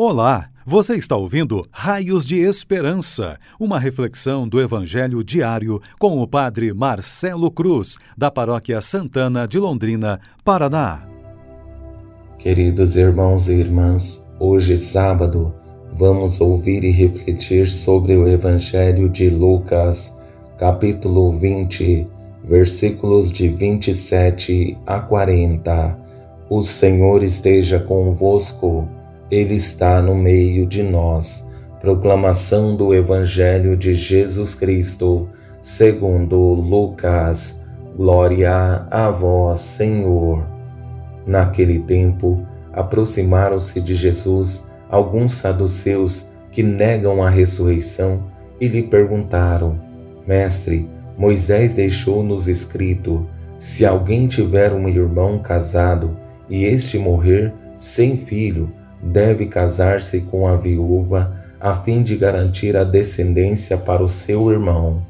Olá, você está ouvindo Raios de Esperança, uma reflexão do Evangelho diário com o Padre Marcelo Cruz, da Paróquia Santana de Londrina, Paraná. Queridos irmãos e irmãs, hoje sábado, vamos ouvir e refletir sobre o Evangelho de Lucas, capítulo 20, versículos de 27 a 40. O Senhor esteja convosco ele está no meio de nós. Proclamação do Evangelho de Jesus Cristo, segundo Lucas. Glória a vós, Senhor. Naquele tempo, aproximaram-se de Jesus alguns saduceus que negam a ressurreição e lhe perguntaram: Mestre, Moisés deixou-nos escrito: se alguém tiver um irmão casado e este morrer sem filho, deve casar-se com a viúva a fim de garantir a descendência para o seu irmão.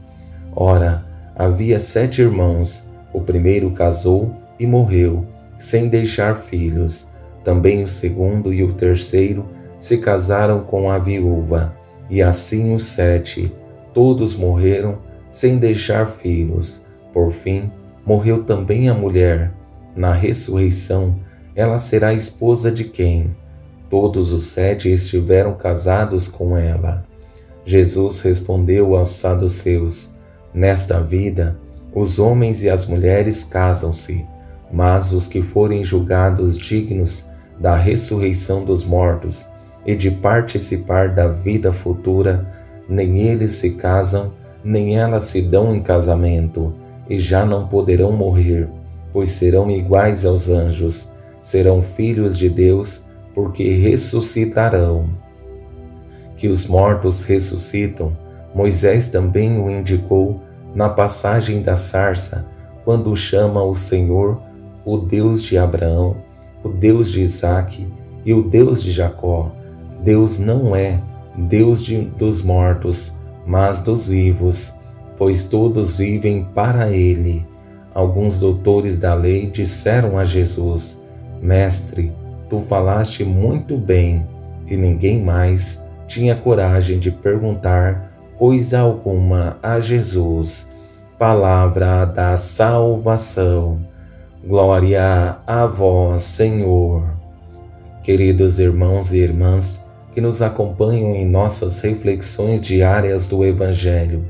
Ora, havia sete irmãos. O primeiro casou e morreu, sem deixar filhos. Também o segundo e o terceiro se casaram com a viúva, e assim os sete. Todos morreram sem deixar filhos. Por fim, morreu também a mulher. Na ressurreição, ela será esposa de quem? Todos os sete estiveram casados com ela. Jesus respondeu aos saduceus: Nesta vida, os homens e as mulheres casam-se, mas os que forem julgados dignos da ressurreição dos mortos e de participar da vida futura, nem eles se casam, nem elas se dão em casamento, e já não poderão morrer, pois serão iguais aos anjos, serão filhos de Deus porque ressuscitarão. Que os mortos ressuscitam, Moisés também o indicou na passagem da sarça, quando chama o Senhor o Deus de Abraão, o Deus de Isaque e o Deus de Jacó. Deus não é Deus de, dos mortos, mas dos vivos, pois todos vivem para Ele. Alguns doutores da lei disseram a Jesus: Mestre, Tu falaste muito bem, e ninguém mais tinha coragem de perguntar coisa alguma a Jesus. Palavra da salvação. Glória a vós, Senhor. Queridos irmãos e irmãs que nos acompanham em nossas reflexões diárias do Evangelho,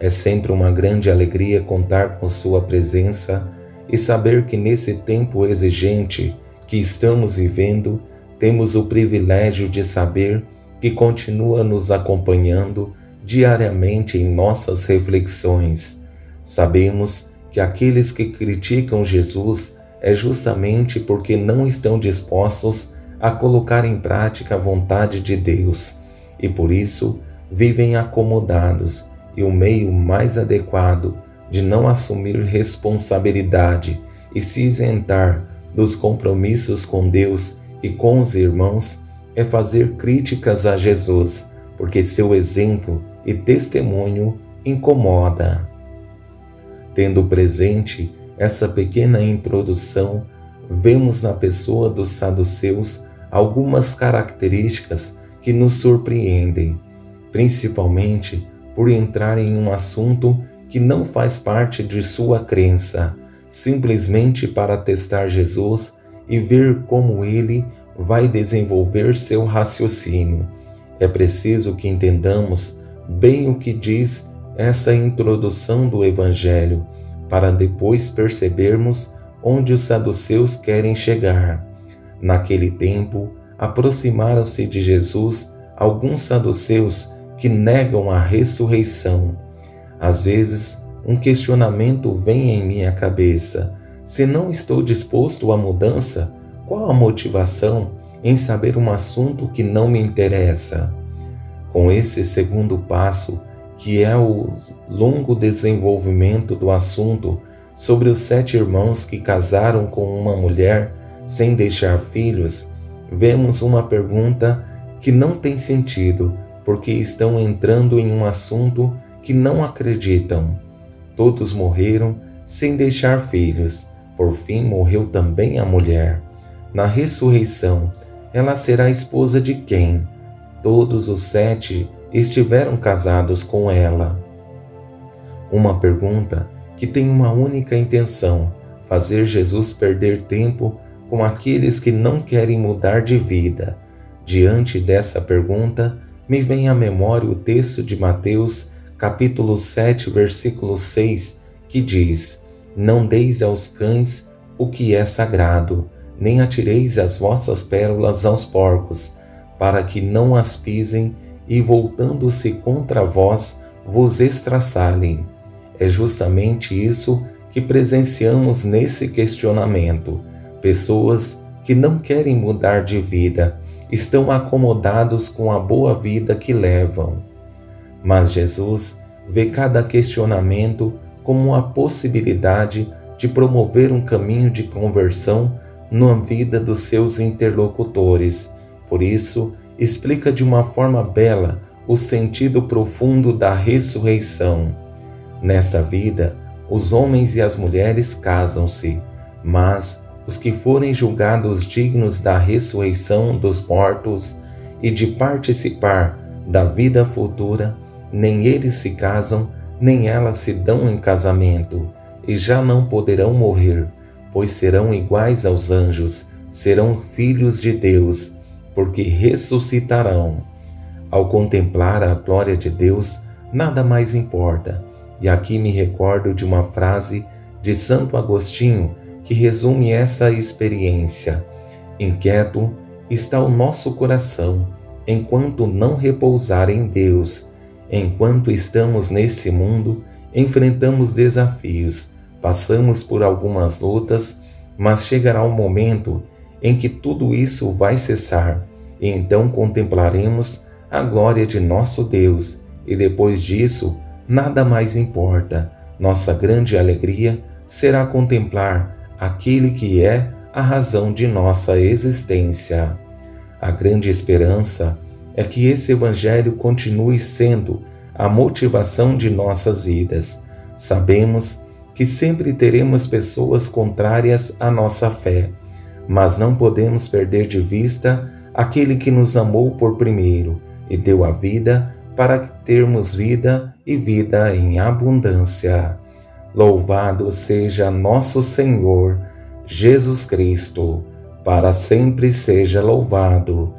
é sempre uma grande alegria contar com Sua presença e saber que nesse tempo exigente, que estamos vivendo, temos o privilégio de saber que continua nos acompanhando diariamente em nossas reflexões. Sabemos que aqueles que criticam Jesus é justamente porque não estão dispostos a colocar em prática a vontade de Deus e por isso vivem acomodados e o meio mais adequado de não assumir responsabilidade e se isentar dos compromissos com Deus e com os irmãos é fazer críticas a Jesus, porque seu exemplo e testemunho incomoda. Tendo presente essa pequena introdução, vemos na pessoa dos saduceus algumas características que nos surpreendem, principalmente por entrar em um assunto que não faz parte de sua crença, simplesmente para testar Jesus e ver como ele vai desenvolver seu raciocínio. É preciso que entendamos bem o que diz essa introdução do Evangelho, para depois percebermos onde os saduceus querem chegar. Naquele tempo, aproximaram-se de Jesus alguns saduceus que negam a ressurreição. Às vezes, um questionamento vem em minha cabeça. Se não estou disposto à mudança, qual a motivação em saber um assunto que não me interessa? Com esse segundo passo, que é o longo desenvolvimento do assunto sobre os sete irmãos que casaram com uma mulher sem deixar filhos, vemos uma pergunta que não tem sentido, porque estão entrando em um assunto que não acreditam. Todos morreram sem deixar filhos. Por fim, morreu também a mulher. Na ressurreição, ela será esposa de quem? Todos os sete estiveram casados com ela. Uma pergunta que tem uma única intenção: fazer Jesus perder tempo com aqueles que não querem mudar de vida. Diante dessa pergunta, me vem à memória o texto de Mateus, capítulo 7, versículo 6, que diz: Não deis aos cães o que é sagrado, nem atireis as vossas pérolas aos porcos, para que não as pisem e, voltando-se contra vós, vos estraçalhem. É justamente isso que presenciamos nesse questionamento. Pessoas que não querem mudar de vida, estão acomodados com a boa vida que levam. Mas Jesus vê cada questionamento como uma possibilidade de promover um caminho de conversão na vida dos seus interlocutores. Por isso, explica de uma forma bela o sentido profundo da ressurreição. Nesta vida, os homens e as mulheres casam-se, mas os que forem julgados dignos da ressurreição dos mortos e de participar da vida futura, nem eles se casam, nem elas se dão em casamento, e já não poderão morrer, pois serão iguais aos anjos, serão filhos de Deus, porque ressuscitarão. Ao contemplar a glória de Deus, nada mais importa e aqui me recordo de uma frase de Santo Agostinho que resume essa experiência. Inquieto está o nosso coração enquanto não repousar em Deus. Enquanto estamos nesse mundo, enfrentamos desafios, passamos por algumas lutas, mas chegará o um momento em que tudo isso vai cessar e então contemplaremos a glória de nosso Deus e depois disso nada mais importa. Nossa grande alegria será contemplar aquele que é a razão de nossa existência. A grande esperança é que esse Evangelho continue sendo a motivação de nossas vidas. Sabemos que sempre teremos pessoas contrárias à nossa fé, mas não podemos perder de vista aquele que nos amou por primeiro e deu a vida para termos vida e vida em abundância. Louvado seja nosso Senhor Jesus Cristo, para sempre seja louvado.